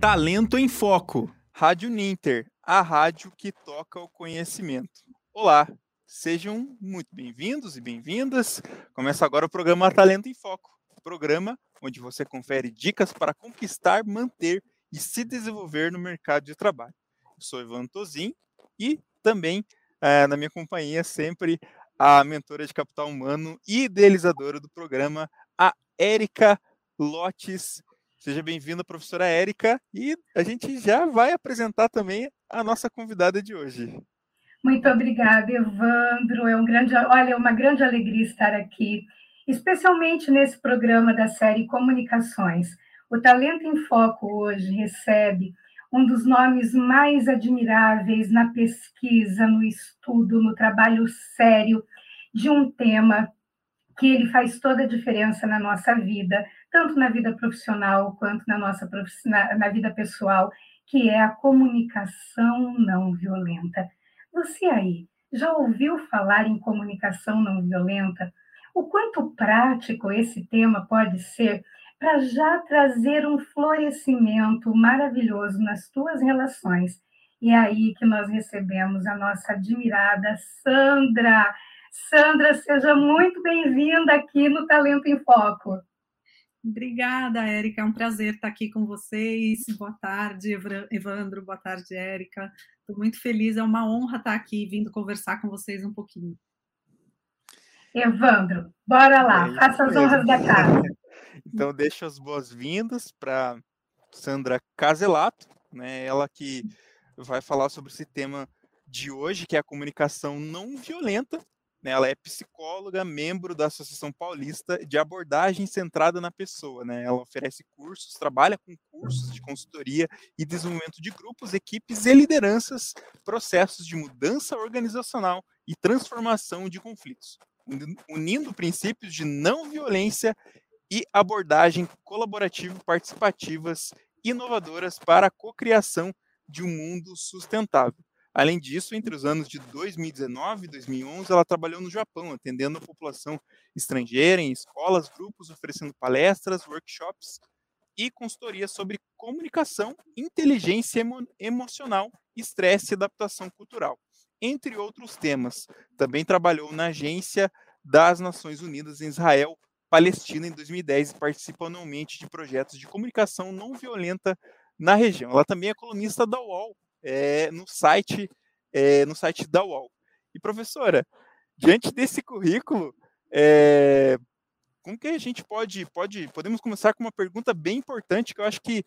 Talento em Foco. Rádio Ninter, a rádio que toca o conhecimento. Olá, sejam muito bem-vindos e bem-vindas. Começa agora o programa Talento em Foco, programa onde você confere dicas para conquistar, manter e se desenvolver no mercado de trabalho. Eu sou Ivan Tozin e também é, na minha companhia sempre a mentora de capital humano e idealizadora do programa, a Érica Lotes. Seja bem-vinda, professora Érica, e a gente já vai apresentar também a nossa convidada de hoje. Muito obrigada, Evandro. É um grande, olha, é uma grande alegria estar aqui, especialmente nesse programa da série Comunicações. O Talento em Foco hoje recebe um dos nomes mais admiráveis na pesquisa, no estudo, no trabalho sério de um tema que ele faz toda a diferença na nossa vida, tanto na vida profissional quanto na nossa na, na vida pessoal, que é a comunicação não violenta. Você aí já ouviu falar em comunicação não violenta? O quanto prático esse tema pode ser para já trazer um florescimento maravilhoso nas tuas relações. E é aí que nós recebemos a nossa admirada Sandra. Sandra, seja muito bem-vinda aqui no Talento em Foco. Obrigada, Érica. É um prazer estar aqui com vocês. Boa tarde, Evandro. Boa tarde, Érica. Estou muito feliz. É uma honra estar aqui vindo conversar com vocês um pouquinho. Evandro, bora lá. É Faça as honras da casa. Então, deixo as boas-vindas para Sandra Caselato, né? Ela que vai falar sobre esse tema de hoje, que é a comunicação não violenta. Né? Ela é psicóloga, membro da Associação Paulista de Abordagem Centrada na Pessoa. Né? Ela oferece cursos, trabalha com cursos de consultoria e desenvolvimento de grupos, equipes e lideranças, processos de mudança organizacional e transformação de conflitos, unindo princípios de não violência e abordagem colaborativa participativas inovadoras para a cocriação de um mundo sustentável. Além disso, entre os anos de 2019 e 2011, ela trabalhou no Japão, atendendo a população estrangeira em escolas, grupos, oferecendo palestras, workshops e consultoria sobre comunicação, inteligência emo emocional, estresse e adaptação cultural, entre outros temas. Também trabalhou na Agência das Nações Unidas em Israel, Palestina em 2010 e participa anualmente de projetos de comunicação não violenta na região. Ela também é colunista da UOL é, no site é, no site da UOL. E professora, diante desse currículo, é, como que a gente pode pode podemos começar com uma pergunta bem importante que eu acho que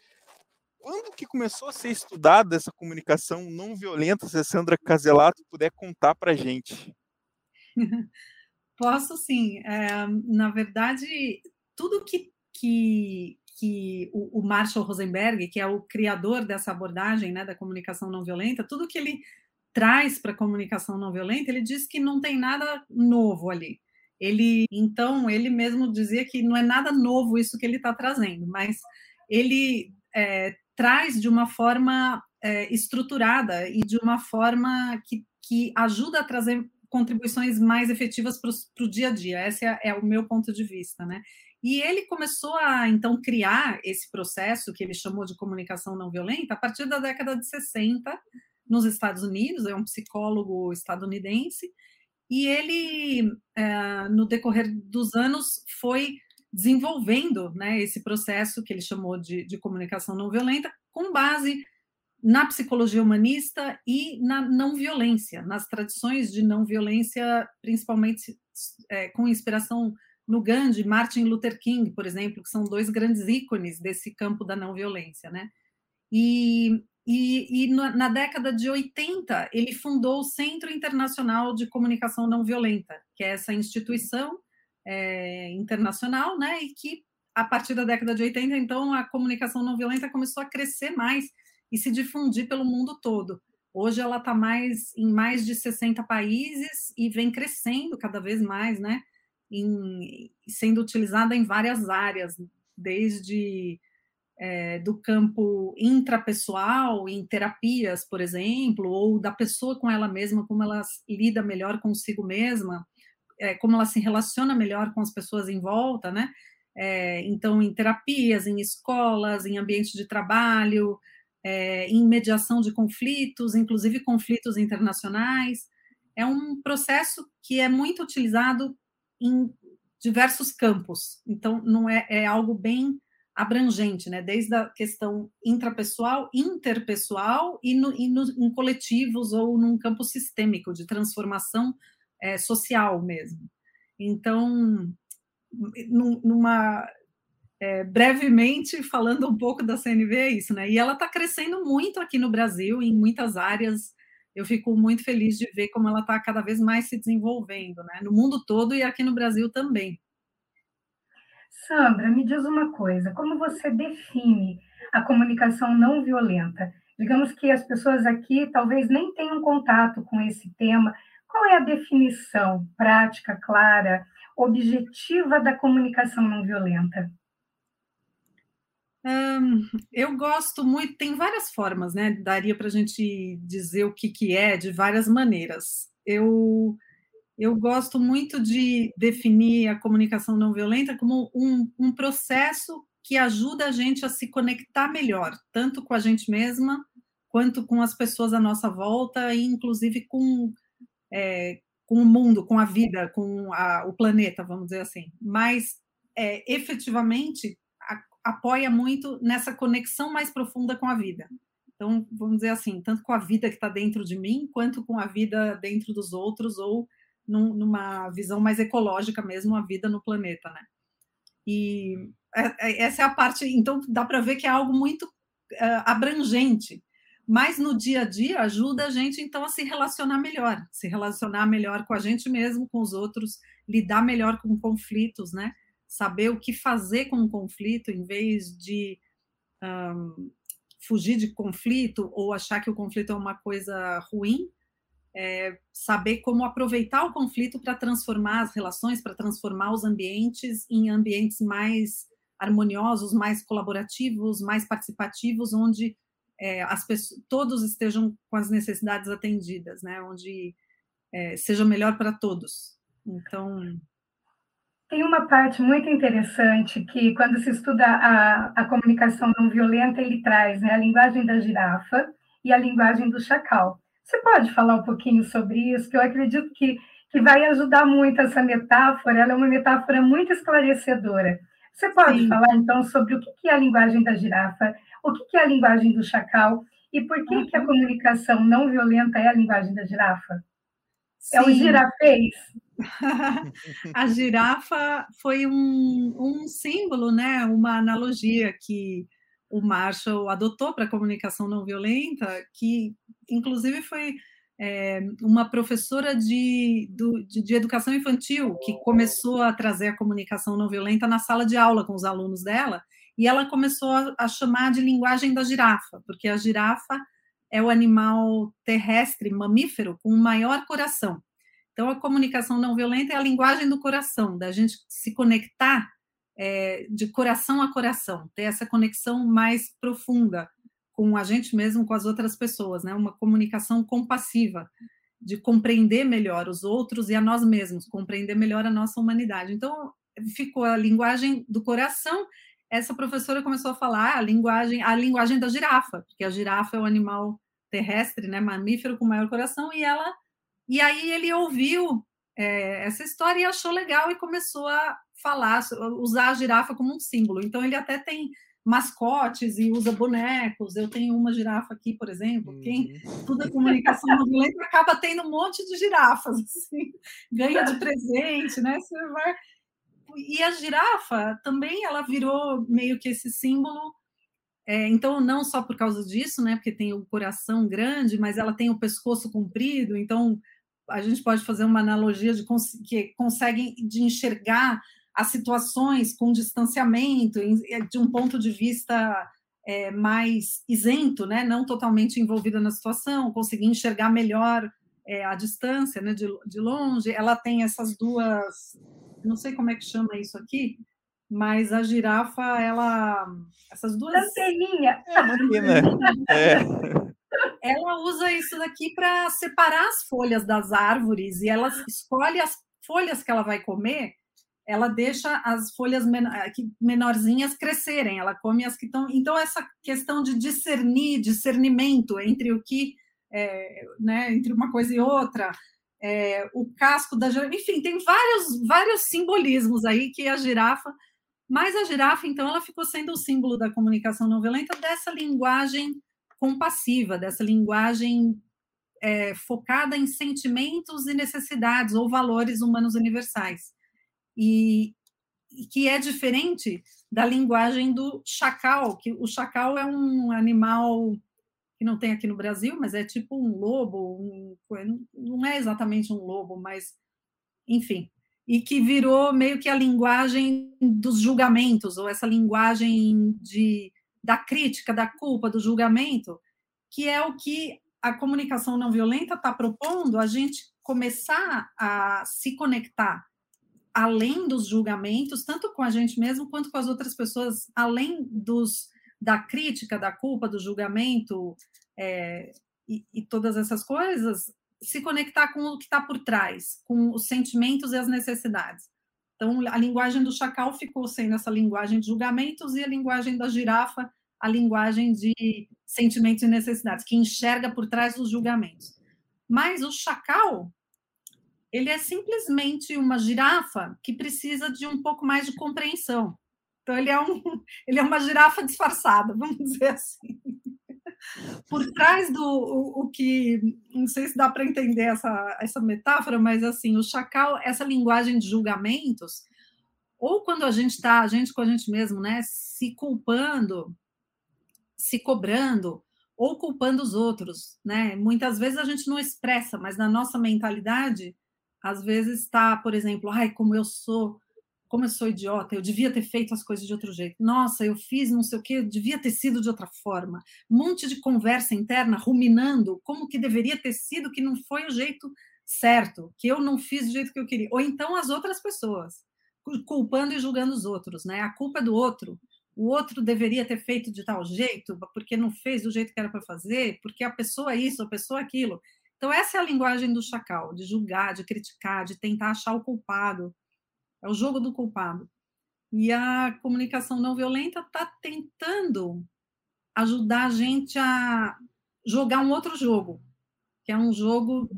quando que começou a ser estudada essa comunicação não violenta, se a Sandra Caselato puder contar para a gente? Posso sim. É, na verdade, tudo que, que, que o, o, Marshall Rosenberg, que é o criador dessa abordagem né, da comunicação não violenta, tudo que ele traz para a comunicação não violenta, ele diz que não tem nada novo ali. Ele, então, ele mesmo dizia que não é nada novo isso que ele está trazendo, mas ele é, traz de uma forma é, estruturada e de uma forma que, que ajuda a trazer contribuições mais efetivas para o dia a dia. Esse é, é, o meu ponto de vista, né? E ele começou a então criar esse processo que ele chamou de comunicação não violenta a partir da década de 60 nos Estados Unidos. É um psicólogo estadunidense e ele, é, no decorrer dos anos, foi desenvolvendo né, esse processo que ele chamou de, de comunicação não violenta com base na psicologia humanista e na não violência, nas tradições de não violência, principalmente é, com inspiração no Gandhi, Martin Luther King, por exemplo, que são dois grandes ícones desse campo da não violência, né? E, e, e na década de 80 ele fundou o Centro Internacional de Comunicação Não Violenta, que é essa instituição é, internacional, né? E que a partir da década de 80, então, a comunicação não violenta começou a crescer mais e se difundir pelo mundo todo. Hoje ela está mais em mais de 60 países e vem crescendo cada vez mais, né? Em, sendo utilizada em várias áreas, desde é, do campo intrapessoal, em terapias, por exemplo, ou da pessoa com ela mesma, como ela lida melhor consigo mesma, é, como ela se relaciona melhor com as pessoas em volta, né? é, então em terapias, em escolas, em ambiente de trabalho, é, em mediação de conflitos, inclusive conflitos internacionais. É um processo que é muito utilizado em diversos campos. Então, não é, é algo bem abrangente, né? Desde a questão intrapessoal, interpessoal e, no, e no, em coletivos ou num campo sistêmico de transformação é, social mesmo. Então, numa é, brevemente falando um pouco da CNV é isso, né? E ela está crescendo muito aqui no Brasil em muitas áreas. Eu fico muito feliz de ver como ela está cada vez mais se desenvolvendo, né? No mundo todo e aqui no Brasil também. Sandra, me diz uma coisa: como você define a comunicação não violenta? Digamos que as pessoas aqui talvez nem tenham contato com esse tema. Qual é a definição prática, clara, objetiva da comunicação não violenta? Hum, eu gosto muito, tem várias formas, né? Daria para a gente dizer o que, que é de várias maneiras. Eu eu gosto muito de definir a comunicação não violenta como um, um processo que ajuda a gente a se conectar melhor, tanto com a gente mesma, quanto com as pessoas à nossa volta, e inclusive com, é, com o mundo, com a vida, com a, o planeta, vamos dizer assim. Mas, é, efetivamente, apoia muito nessa conexão mais profunda com a vida. Então, vamos dizer assim, tanto com a vida que está dentro de mim, quanto com a vida dentro dos outros, ou num, numa visão mais ecológica mesmo, a vida no planeta, né? E é, é, essa é a parte, então dá para ver que é algo muito uh, abrangente, mas no dia a dia ajuda a gente então a se relacionar melhor, se relacionar melhor com a gente mesmo, com os outros, lidar melhor com conflitos, né? Saber o que fazer com o conflito em vez de um, fugir de conflito ou achar que o conflito é uma coisa ruim, é, saber como aproveitar o conflito para transformar as relações, para transformar os ambientes em ambientes mais harmoniosos, mais colaborativos, mais participativos, onde é, as pessoas, todos estejam com as necessidades atendidas, né? Onde é, seja melhor para todos. Então tem uma parte muito interessante que, quando se estuda a, a comunicação não violenta, ele traz né, a linguagem da girafa e a linguagem do chacal. Você pode falar um pouquinho sobre isso? Que eu acredito que, que vai ajudar muito essa metáfora, ela é uma metáfora muito esclarecedora. Você pode Sim. falar, então, sobre o que é a linguagem da girafa, o que é a linguagem do chacal e por que, uhum. que a comunicação não violenta é a linguagem da girafa? Sim. É o girafês? a girafa foi um, um símbolo, né? uma analogia que o Marshall adotou para a comunicação não violenta, que inclusive foi é, uma professora de, do, de, de, educação infantil que começou a trazer a comunicação não violenta na sala de aula com os alunos dela, e ela começou a, a chamar de linguagem da girafa, porque a girafa é o animal terrestre, mamífero, com o maior coração. Então, a comunicação não violenta é a linguagem do coração, da gente se conectar é, de coração a coração, ter essa conexão mais profunda com a gente mesmo, com as outras pessoas, né? Uma comunicação compassiva, de compreender melhor os outros e a nós mesmos, compreender melhor a nossa humanidade. Então, ficou a linguagem do coração. Essa professora começou a falar a linguagem, a linguagem da girafa, porque a girafa é o animal terrestre, né, mamífero com maior coração, e ela, e aí ele ouviu é, essa história e achou legal e começou a falar, usar a girafa como um símbolo. Então ele até tem mascotes e usa bonecos. Eu tenho uma girafa aqui, por exemplo. Quem uhum. estuda comunicação não violenta acaba tendo um monte de girafas, assim, ganha de presente, né? Você vai... E a girafa também ela virou meio que esse símbolo. É, então, não só por causa disso, né? Porque tem o coração grande, mas ela tem o pescoço comprido. Então, a gente pode fazer uma analogia de que conseguem de enxergar as situações com distanciamento, é, de um ponto de vista é, mais isento, né? não totalmente envolvida na situação, conseguir enxergar melhor é, a distância, né? de, de longe. Ela tem essas duas, não sei como é que chama isso aqui, mas a girafa, ela. Essas duas. Anteninha! É, é. Ela usa isso daqui para separar as folhas das árvores e ela escolhe as folhas que ela vai comer ela deixa as folhas menorzinhas crescerem, ela come as que estão. Então, essa questão de discernir, discernimento entre o que, é, né, entre uma coisa e outra, é, o casco da girafa, enfim, tem vários, vários simbolismos aí que a girafa. Mas a girafa, então, ela ficou sendo o símbolo da comunicação não violenta dessa linguagem compassiva, dessa linguagem é, focada em sentimentos e necessidades ou valores humanos universais. E, e que é diferente da linguagem do chacal, que o chacal é um animal que não tem aqui no Brasil, mas é tipo um lobo, um, não é exatamente um lobo, mas enfim, e que virou meio que a linguagem dos julgamentos, ou essa linguagem de, da crítica, da culpa, do julgamento, que é o que a comunicação não violenta está propondo a gente começar a se conectar além dos julgamentos, tanto com a gente mesmo quanto com as outras pessoas, além dos da crítica, da culpa, do julgamento é, e, e, todas essas coisas, se conectar com o que está por trás, com os sentimentos e as necessidades. Então, a linguagem do chacal ficou sendo essa linguagem de julgamentos e a linguagem da girafa, a linguagem de sentimentos e necessidades, que enxerga por trás dos julgamentos. Mas o chacal, ele é simplesmente uma girafa que precisa de um pouco mais de compreensão. Então, ele é, um, ele é uma girafa disfarçada, vamos dizer assim. Por trás do o, o que. Não sei se dá para entender essa, essa metáfora, mas assim, o chacal, essa linguagem de julgamentos, ou quando a gente está, a gente com a gente mesmo, né, se culpando, se cobrando, ou culpando os outros, né? Muitas vezes a gente não expressa, mas na nossa mentalidade às vezes está, por exemplo, ai, como eu sou, como eu sou idiota, eu devia ter feito as coisas de outro jeito. Nossa, eu fiz não sei o que, devia ter sido de outra forma. Um monte de conversa interna ruminando como que deveria ter sido, que não foi o jeito certo, que eu não fiz do jeito que eu queria. Ou então as outras pessoas, culpando e julgando os outros, né? A culpa é do outro. O outro deveria ter feito de tal jeito, porque não fez do jeito que era para fazer, porque a pessoa isso, a pessoa aquilo. Então, essa é a linguagem do chacal, de julgar, de criticar, de tentar achar o culpado. É o jogo do culpado. E a comunicação não violenta está tentando ajudar a gente a jogar um outro jogo, que é um jogo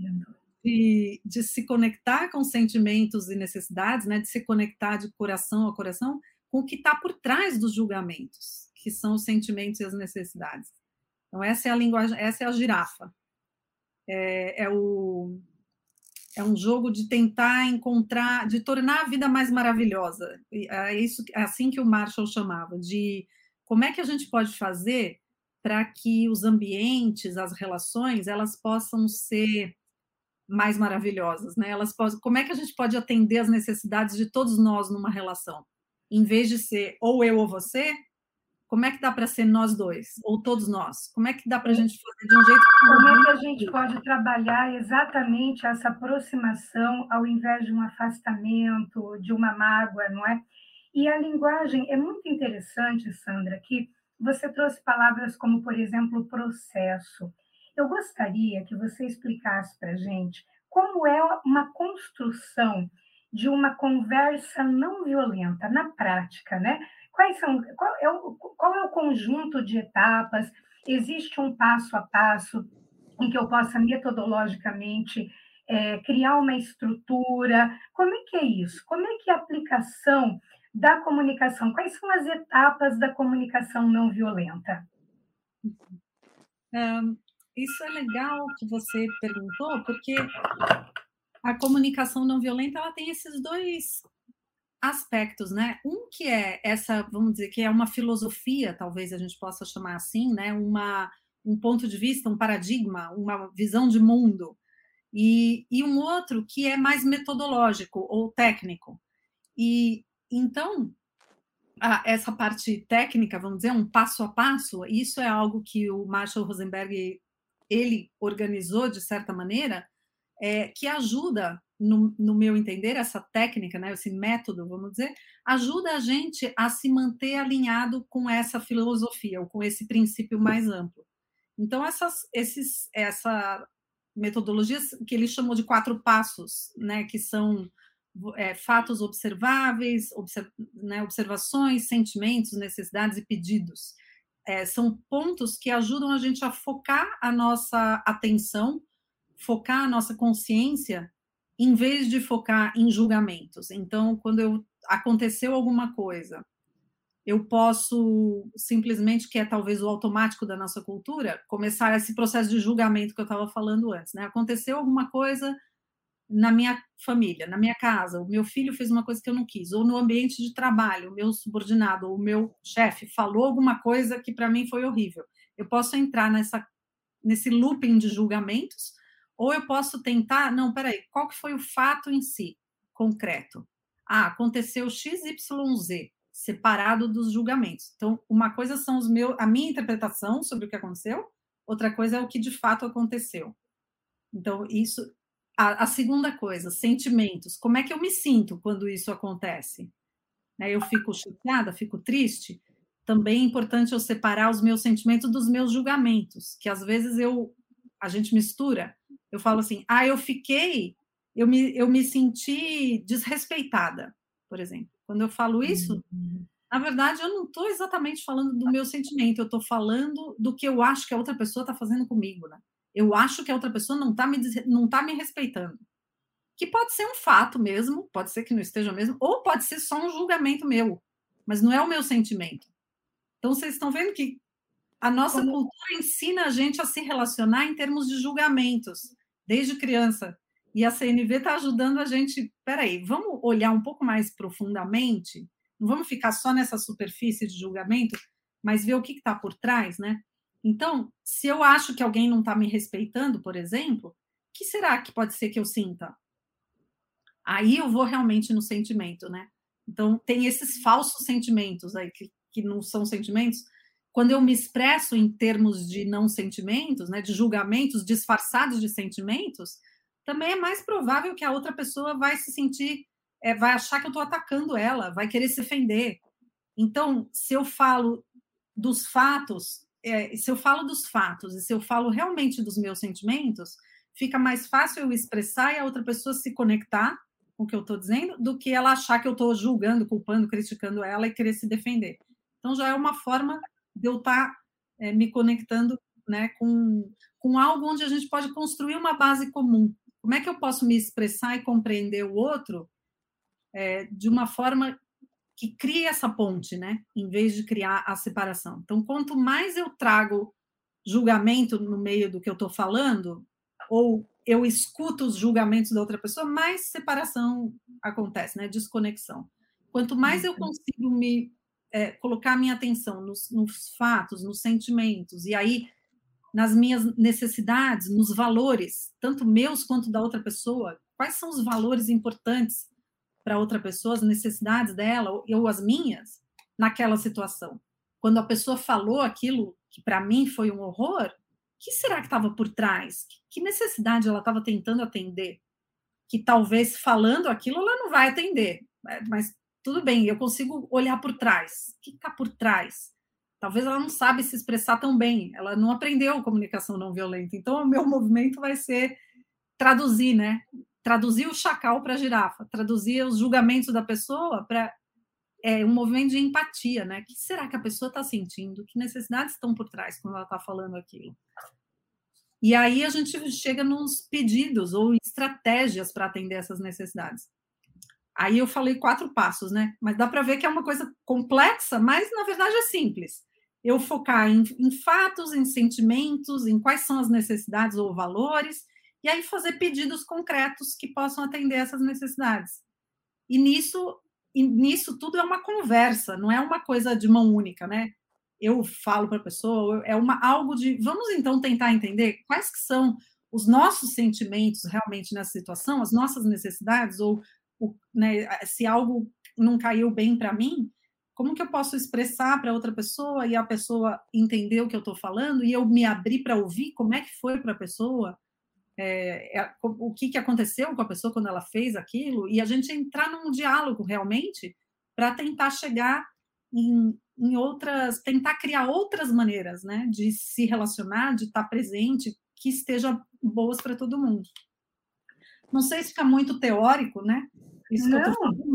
de, de se conectar com sentimentos e necessidades, né? de se conectar de coração a coração com o que está por trás dos julgamentos, que são os sentimentos e as necessidades. Então, essa é a linguagem, essa é a girafa é, é, o, é um jogo de tentar encontrar, de tornar a vida mais maravilhosa. É, isso, é assim que o Marshall chamava, de como é que a gente pode fazer para que os ambientes, as relações, elas possam ser mais maravilhosas, né? Elas possam, como é que a gente pode atender as necessidades de todos nós numa relação? Em vez de ser ou eu ou você, como é que dá para ser nós dois, ou todos nós? Como é que dá para a gente fazer de um jeito que... Como é que a gente pode trabalhar exatamente essa aproximação ao invés de um afastamento, de uma mágoa, não é? E a linguagem é muito interessante, Sandra, que você trouxe palavras como, por exemplo, processo. Eu gostaria que você explicasse para a gente como é uma construção de uma conversa não violenta na prática, né? Quais são, qual é, o, qual é o conjunto de etapas? Existe um passo a passo em que eu possa metodologicamente é, criar uma estrutura? Como é que é isso? Como é que é a aplicação da comunicação? Quais são as etapas da comunicação não violenta? Um, isso é legal que você perguntou, porque a comunicação não violenta ela tem esses dois aspectos, né? Um que é essa, vamos dizer, que é uma filosofia, talvez a gente possa chamar assim, né? Uma, um ponto de vista, um paradigma, uma visão de mundo. E, e um outro que é mais metodológico ou técnico. E então, essa parte técnica, vamos dizer, um passo a passo, isso é algo que o Marshall Rosenberg ele organizou de certa maneira, é, que ajuda no, no, meu entender, essa técnica, né, esse método, vamos dizer, ajuda a gente a se manter alinhado com essa filosofia, ou com esse princípio mais amplo. Então, essas, esses, essa metodologia que ele chamou de quatro passos, né, que são é, fatos observáveis, observ, né, observações, sentimentos, necessidades e pedidos. É, são pontos que ajudam a gente a focar a nossa atenção, focar a nossa consciência, em vez de focar em julgamentos. Então, quando eu, aconteceu alguma coisa, eu posso simplesmente, que é talvez o automático da nossa cultura, começar esse processo de julgamento que eu estava falando antes. Né? Aconteceu alguma coisa na minha família, na minha casa, o meu filho fez uma coisa que eu não quis, ou no ambiente de trabalho, o meu subordinado, ou o meu chefe falou alguma coisa que para mim foi horrível. Eu posso entrar nessa, nesse looping de julgamentos, ou eu posso tentar, não, peraí, qual que foi o fato em si, concreto? Ah, aconteceu XYZ, separado dos julgamentos. Então, uma coisa são os meus, a minha interpretação sobre o que aconteceu, outra coisa é o que de fato aconteceu. Então, isso a, a, segunda coisa, sentimentos. Como é que eu me sinto quando isso acontece? Né, eu fico chateada, fico triste. Também é importante eu separar os meus sentimentos dos meus julgamentos, que às vezes eu a gente mistura. Eu falo assim: "Ah, eu fiquei, eu me, eu me senti desrespeitada", por exemplo. Quando eu falo isso, uhum. na verdade eu não estou exatamente falando do meu sentimento, eu estou falando do que eu acho que a outra pessoa está fazendo comigo, né? eu acho que a outra pessoa não está me, não tá me respeitando. Que pode ser um fato mesmo, pode ser que não esteja mesmo, ou pode ser só um julgamento meu, mas não é o meu sentimento. Então, vocês estão vendo que a nossa Como... cultura ensina a gente a se relacionar em termos de julgamentos, desde criança. E a CNV está ajudando a gente. Peraí, vamos olhar um pouco mais profundamente, não vamos ficar só nessa superfície de julgamento, mas ver o que está por trás, né? Então, se eu acho que alguém não está me respeitando, por exemplo, o que será que pode ser que eu sinta? Aí eu vou realmente no sentimento, né? Então, tem esses falsos sentimentos aí, que, que não são sentimentos. Quando eu me expresso em termos de não sentimentos, né, de julgamentos disfarçados de sentimentos, também é mais provável que a outra pessoa vai se sentir, é, vai achar que eu estou atacando ela, vai querer se defender. Então, se eu falo dos fatos é, se eu falo dos fatos e se eu falo realmente dos meus sentimentos, fica mais fácil eu expressar e a outra pessoa se conectar com o que eu estou dizendo do que ela achar que eu estou julgando, culpando, criticando ela e querer se defender. Então já é uma forma de eu estar tá, é, me conectando né, com, com algo onde a gente pode construir uma base comum. Como é que eu posso me expressar e compreender o outro é, de uma forma que cria essa ponte, né? Em vez de criar a separação. Então, quanto mais eu trago julgamento no meio do que eu estou falando, ou eu escuto os julgamentos da outra pessoa, mais separação acontece, né? Desconexão. Quanto mais eu uhum. consigo me é, colocar minha atenção nos, nos fatos, nos sentimentos, e aí nas minhas necessidades, nos valores, tanto meus quanto da outra pessoa, quais são os valores importantes para outra pessoa, as necessidades dela ou as minhas naquela situação. Quando a pessoa falou aquilo que para mim foi um horror, o que será que estava por trás? Que necessidade ela estava tentando atender? Que talvez falando aquilo ela não vai atender, mas tudo bem, eu consigo olhar por trás. O que está por trás? Talvez ela não sabe se expressar tão bem, ela não aprendeu comunicação não violenta. Então, o meu movimento vai ser traduzir, né? traduzir o chacal para a girafa, traduzir os julgamentos da pessoa para é, um movimento de empatia, né? O que será que a pessoa está sentindo? Que necessidades estão por trás quando ela está falando aquilo? E aí a gente chega nos pedidos ou estratégias para atender essas necessidades. Aí eu falei quatro passos, né? Mas dá para ver que é uma coisa complexa, mas na verdade é simples. Eu focar em, em fatos, em sentimentos, em quais são as necessidades ou valores, e aí fazer pedidos concretos que possam atender essas necessidades. E nisso, e nisso tudo é uma conversa, não é uma coisa de mão única, né? Eu falo para a pessoa, é uma algo de vamos então tentar entender quais que são os nossos sentimentos realmente nessa situação, as nossas necessidades ou né, se algo não caiu bem para mim, como que eu posso expressar para outra pessoa e a pessoa entender o que eu estou falando e eu me abrir para ouvir como é que foi para a pessoa é, é, o que, que aconteceu com a pessoa quando ela fez aquilo, e a gente entrar num diálogo realmente para tentar chegar em, em, outras, tentar criar outras maneiras né, de se relacionar, de estar presente, que estejam boas para todo mundo. Não sei se fica muito teórico, né? Isso não,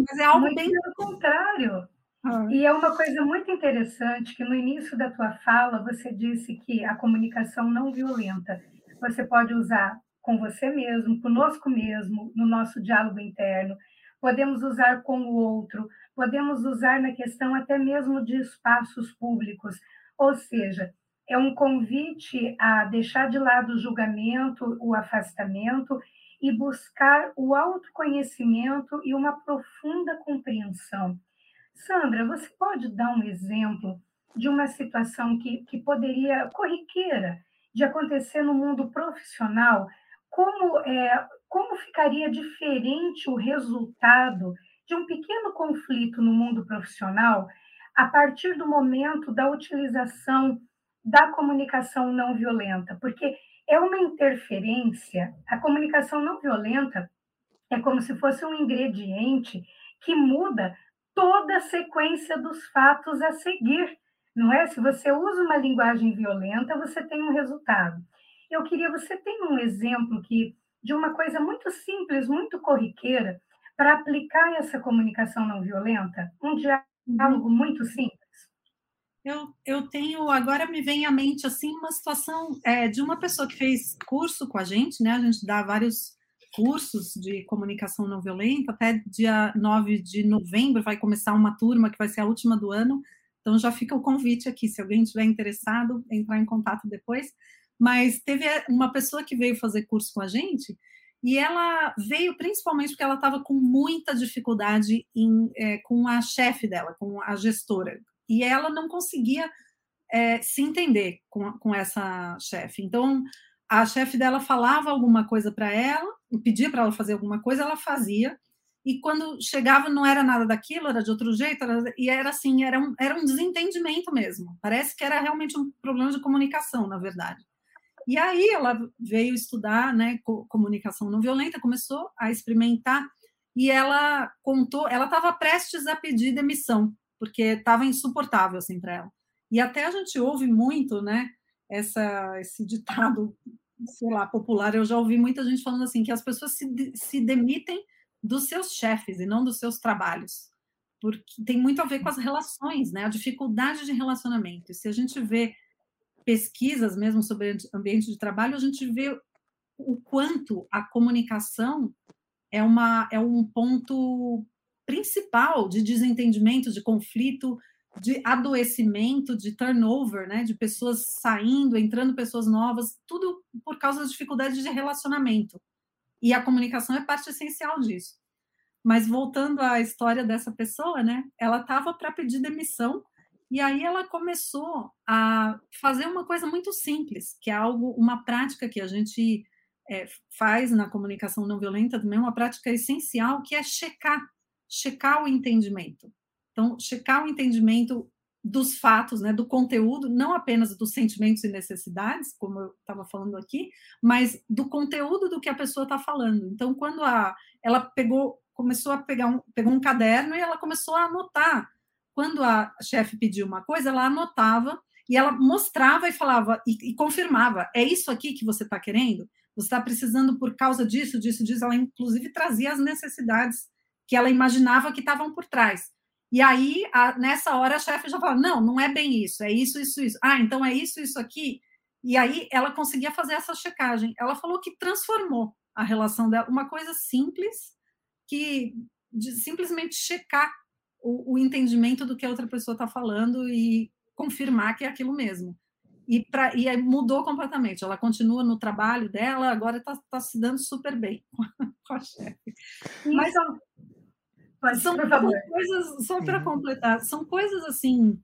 mas é algo muito bem... pelo contrário. Ah. E é uma coisa muito interessante que no início da tua fala você disse que a comunicação não violenta. Você pode usar com você mesmo, conosco mesmo, no nosso diálogo interno, podemos usar com o outro, podemos usar na questão até mesmo de espaços públicos, ou seja, é um convite a deixar de lado o julgamento, o afastamento e buscar o autoconhecimento e uma profunda compreensão. Sandra, você pode dar um exemplo de uma situação que, que poderia, corriqueira, de acontecer no mundo profissional? Como, é, como ficaria diferente o resultado de um pequeno conflito no mundo profissional a partir do momento da utilização da comunicação não violenta? Porque é uma interferência, a comunicação não violenta é como se fosse um ingrediente que muda toda a sequência dos fatos a seguir, não é? Se você usa uma linguagem violenta, você tem um resultado. Eu queria, você tem um exemplo que de uma coisa muito simples, muito corriqueira, para aplicar essa comunicação não violenta? Um diálogo uhum. muito simples. Eu, eu tenho, agora me vem à mente assim uma situação é, de uma pessoa que fez curso com a gente, né? A gente dá vários cursos de comunicação não violenta, até dia 9 de novembro vai começar uma turma que vai ser a última do ano. Então já fica o convite aqui, se alguém estiver interessado, entrar em contato depois. Mas teve uma pessoa que veio fazer curso com a gente e ela veio principalmente porque ela estava com muita dificuldade em, é, com a chefe dela, com a gestora, e ela não conseguia é, se entender com, com essa chefe. Então, a chefe dela falava alguma coisa para ela, pedia para ela fazer alguma coisa, ela fazia, e quando chegava não era nada daquilo, era de outro jeito, era, e era assim, era um, era um desentendimento mesmo. Parece que era realmente um problema de comunicação, na verdade. E aí ela veio estudar né, comunicação não violenta, começou a experimentar, e ela contou, ela estava prestes a pedir demissão porque estava insuportável assim para ela. E até a gente ouve muito, né, essa, esse ditado, sei lá, popular. Eu já ouvi muita gente falando assim que as pessoas se, se demitem dos seus chefes e não dos seus trabalhos, porque tem muito a ver com as relações, né, a dificuldade de relacionamento. E se a gente vê pesquisas mesmo sobre ambiente de trabalho, a gente vê o quanto a comunicação é, uma, é um ponto principal de desentendimento, de conflito, de adoecimento, de turnover, né, de pessoas saindo, entrando pessoas novas, tudo por causa das dificuldades de relacionamento. E a comunicação é parte essencial disso. Mas voltando à história dessa pessoa, né, ela estava para pedir demissão e aí ela começou a fazer uma coisa muito simples, que é algo, uma prática que a gente é, faz na comunicação não violenta também, uma prática essencial, que é checar checar o entendimento. Então, checar o entendimento dos fatos, né, do conteúdo, não apenas dos sentimentos e necessidades, como eu estava falando aqui, mas do conteúdo do que a pessoa está falando. Então, quando a, ela pegou, começou a pegar um, pegou um caderno e ela começou a anotar. Quando a chefe pediu uma coisa, ela anotava e ela mostrava e falava e, e confirmava: é isso aqui que você está querendo? Você está precisando por causa disso, disso, disso. Ela inclusive trazia as necessidades que ela imaginava que estavam por trás. E aí, a, nessa hora, a chefe já fala: não, não é bem isso, é isso, isso, isso. Ah, então é isso, isso aqui. E aí ela conseguia fazer essa checagem. Ela falou que transformou a relação dela, uma coisa simples, que de simplesmente checar o, o entendimento do que a outra pessoa está falando e confirmar que é aquilo mesmo. E, pra, e mudou completamente. Ela continua no trabalho dela, agora está tá se dando super bem com a chefe. Mas, Pode, são, são coisas, só para uhum. completar, são coisas assim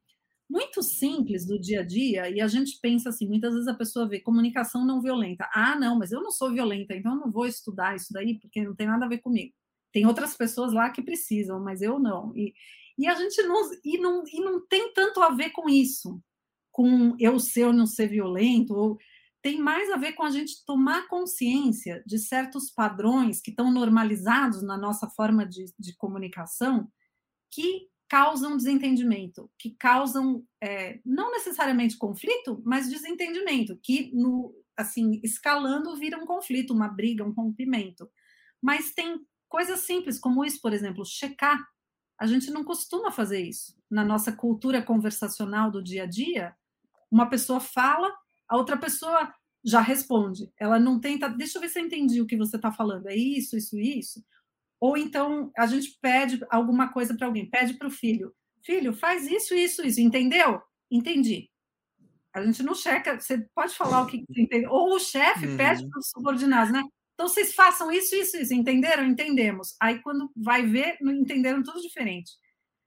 muito simples do dia a dia e a gente pensa assim, muitas vezes a pessoa vê comunicação não violenta. Ah, não, mas eu não sou violenta, então eu não vou estudar isso daí porque não tem nada a ver comigo. Tem outras pessoas lá que precisam, mas eu não. E, e a gente não e, não e não tem tanto a ver com isso, com eu ser ou não ser violento ou tem mais a ver com a gente tomar consciência de certos padrões que estão normalizados na nossa forma de, de comunicação que causam desentendimento, que causam é, não necessariamente conflito, mas desentendimento, que no assim escalando vira um conflito, uma briga, um rompimento. Mas tem coisas simples como isso, por exemplo, checar. A gente não costuma fazer isso. Na nossa cultura conversacional do dia a dia, uma pessoa fala, a outra pessoa já responde. Ela não tenta, deixa eu ver se eu entendi o que você está falando. É isso, isso, isso. Ou então a gente pede alguma coisa para alguém, pede para o filho, filho, faz isso, isso, isso, entendeu? Entendi. A gente não checa, você pode falar o que você entendeu. Ou o chefe uhum. pede para os subordinados, né? Então vocês façam isso, isso, isso, entenderam? Entendemos. Aí quando vai ver, não entenderam tudo diferente.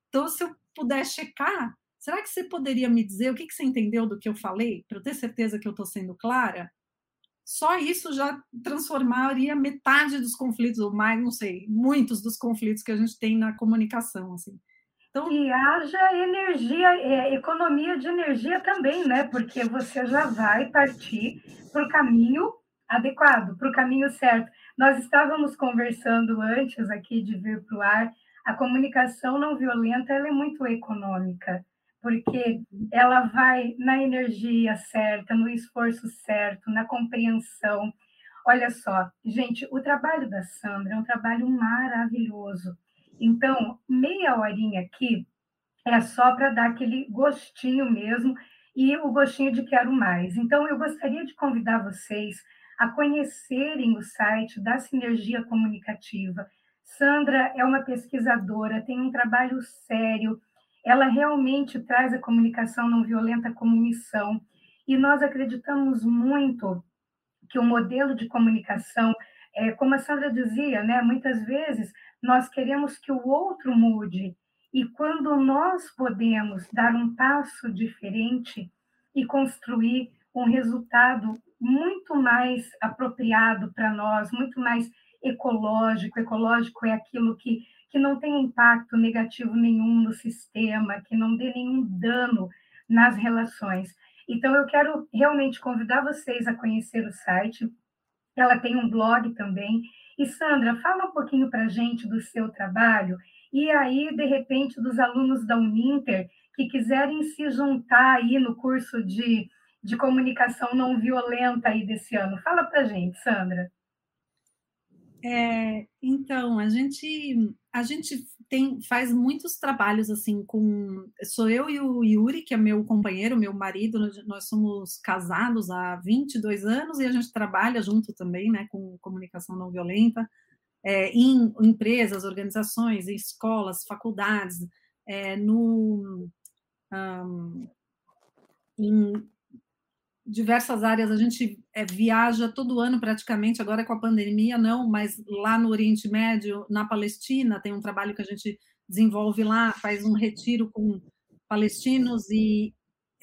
Então, se eu puder checar, será que você poderia me dizer o que, que você entendeu do que eu falei, para eu ter certeza que eu estou sendo clara? só isso já transformaria metade dos conflitos, ou mais, não sei, muitos dos conflitos que a gente tem na comunicação. Assim. Então, e haja energia, é, economia de energia também, né? Porque você já vai partir para o caminho adequado, para o caminho certo. Nós estávamos conversando antes aqui de vir para o ar, a comunicação não violenta ela é muito econômica porque ela vai na energia certa, no esforço certo, na compreensão. Olha só, gente, o trabalho da Sandra é um trabalho maravilhoso. Então, meia horinha aqui é só para dar aquele gostinho mesmo e o gostinho de quero mais. Então, eu gostaria de convidar vocês a conhecerem o site da Sinergia Comunicativa. Sandra é uma pesquisadora, tem um trabalho sério, ela realmente traz a comunicação não violenta como missão. E nós acreditamos muito que o modelo de comunicação, é, como a Sandra dizia, né, muitas vezes nós queremos que o outro mude. E quando nós podemos dar um passo diferente e construir um resultado muito mais apropriado para nós, muito mais ecológico. Ecológico é aquilo que que não tenha impacto negativo nenhum no sistema, que não dê nenhum dano nas relações. Então, eu quero realmente convidar vocês a conhecer o site. Ela tem um blog também. E, Sandra, fala um pouquinho para a gente do seu trabalho e aí, de repente, dos alunos da Uninter que quiserem se juntar aí no curso de, de comunicação não violenta aí desse ano. Fala para a gente, Sandra. É, então, a gente a gente tem faz muitos trabalhos assim com sou eu e o Yuri, que é meu companheiro, meu marido, nós somos casados há 22 anos e a gente trabalha junto também, né, com comunicação não violenta, é, em empresas, organizações, escolas, faculdades, é, no um, em diversas áreas. A gente é, viaja todo ano praticamente, agora com a pandemia não, mas lá no Oriente Médio, na Palestina, tem um trabalho que a gente desenvolve lá, faz um retiro com palestinos e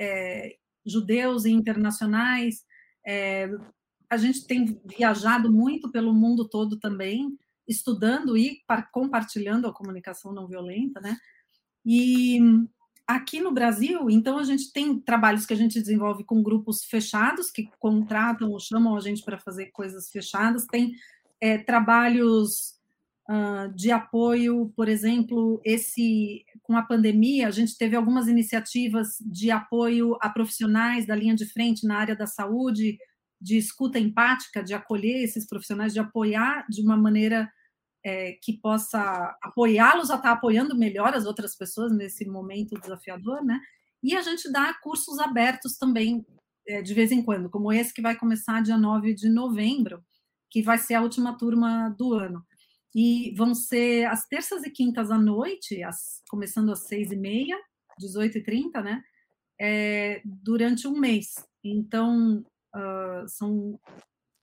é, judeus e internacionais. É, a gente tem viajado muito pelo mundo todo também, estudando e compartilhando a comunicação não violenta, né? E Aqui no Brasil, então, a gente tem trabalhos que a gente desenvolve com grupos fechados, que contratam ou chamam a gente para fazer coisas fechadas, tem é, trabalhos uh, de apoio, por exemplo, esse com a pandemia, a gente teve algumas iniciativas de apoio a profissionais da linha de frente na área da saúde, de escuta empática, de acolher esses profissionais, de apoiar de uma maneira é, que possa apoiá-los a estar apoiando melhor as outras pessoas nesse momento desafiador, né? E a gente dá cursos abertos também, é, de vez em quando, como esse que vai começar dia 9 de novembro, que vai ser a última turma do ano. E vão ser as terças e quintas à noite, as, começando às seis e meia, 18 e 30, né? É, durante um mês. Então, uh, são,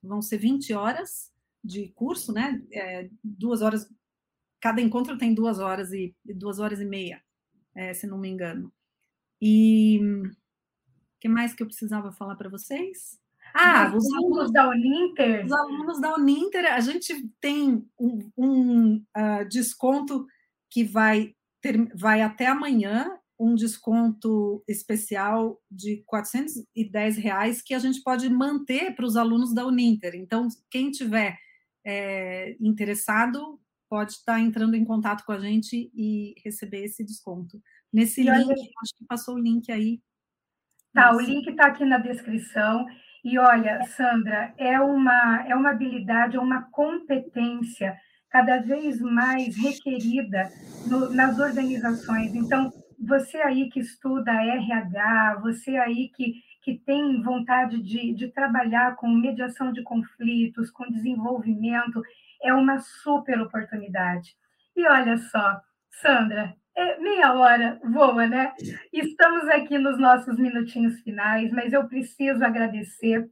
vão ser 20 horas de curso, né? É, duas horas, cada encontro tem duas horas e duas horas e meia, é, se não me engano. E o que mais que eu precisava falar para vocês? Ah, os alunos da Uninter. Os alunos da Uninter, a gente tem um, um uh, desconto que vai, ter, vai até amanhã, um desconto especial de 410 reais que a gente pode manter para os alunos da Uninter. Então, quem tiver é, interessado pode estar entrando em contato com a gente e receber esse desconto. Nesse e link, olha, acho que passou o link aí. Tá, o link está aqui na descrição. E olha, Sandra, é uma, é uma habilidade, é uma competência cada vez mais requerida no, nas organizações. Então, você aí que estuda RH, você aí que, que tem vontade de, de trabalhar com mediação de conflitos, com desenvolvimento, é uma super oportunidade. E olha só, Sandra, é meia hora voa, né? Estamos aqui nos nossos minutinhos finais, mas eu preciso agradecer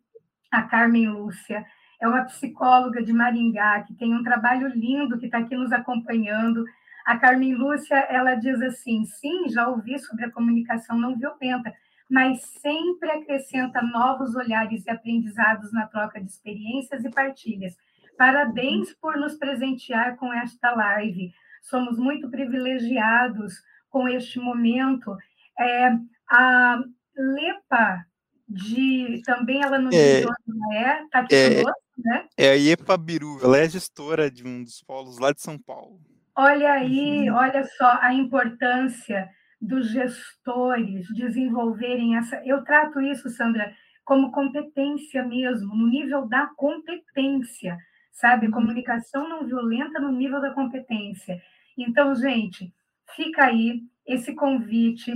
a Carmen Lúcia, é uma psicóloga de Maringá, que tem um trabalho lindo, que está aqui nos acompanhando. A Carmen Lúcia, ela diz assim, sim, já ouvi sobre a comunicação não violenta, mas sempre acrescenta novos olhares e aprendizados na troca de experiências e partilhas. Parabéns por nos presentear com esta live. Somos muito privilegiados com este momento. É, a Lepa, de também ela não é, é tá aqui é, conosco, né? É a Iepa Biru, ela é gestora de um dos polos lá de São Paulo. Olha aí, uhum. olha só a importância dos gestores desenvolverem essa. Eu trato isso, Sandra, como competência mesmo, no nível da competência, sabe? Uhum. Comunicação não violenta no nível da competência. Então, gente, fica aí esse convite,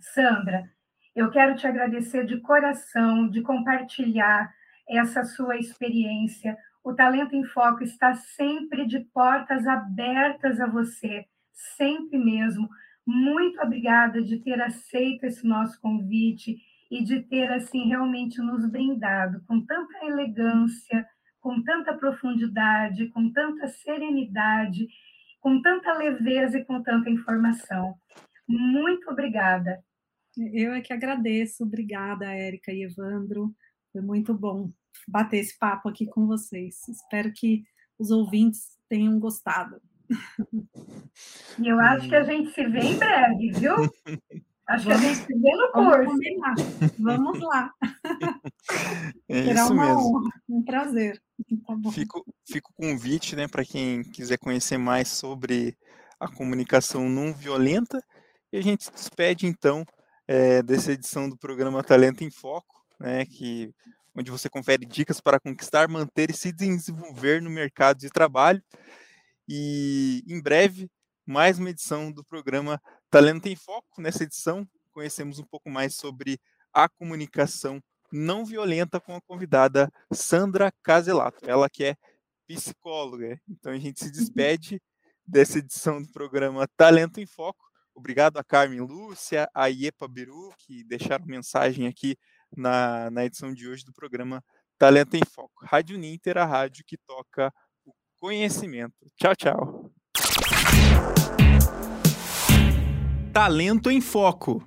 Sandra. Eu quero te agradecer de coração, de compartilhar essa sua experiência. O Talento em Foco está sempre de portas abertas a você, sempre mesmo. Muito obrigada de ter aceito esse nosso convite e de ter assim realmente nos brindado com tanta elegância, com tanta profundidade, com tanta serenidade, com tanta leveza e com tanta informação. Muito obrigada. Eu é que agradeço. Obrigada, Érica e Evandro. Foi muito bom bater esse papo aqui com vocês. Espero que os ouvintes tenham gostado. E eu acho que a gente se vê em breve, viu? Acho vamos, que a gente se vê no curso. Vamos, lá. É Será uma mesmo. honra, um prazer. Tá fico, fico o convite né, para quem quiser conhecer mais sobre a comunicação não violenta. E a gente se despede, então, é, dessa edição do programa Talento em Foco, né, que, onde você confere dicas para conquistar, manter e se desenvolver no mercado de trabalho. E em breve, mais uma edição do programa Talento em Foco. Nessa edição, conhecemos um pouco mais sobre a comunicação não violenta com a convidada Sandra Caselato, ela que é psicóloga. Então a gente se uhum. despede dessa edição do programa Talento em Foco Obrigado a Carmen Lúcia, a Iepa Biru, que deixaram mensagem aqui na, na edição de hoje do programa Talento em Foco. Rádio Ninter, a rádio que toca conhecimento. Tchau, tchau. Talento em Foco.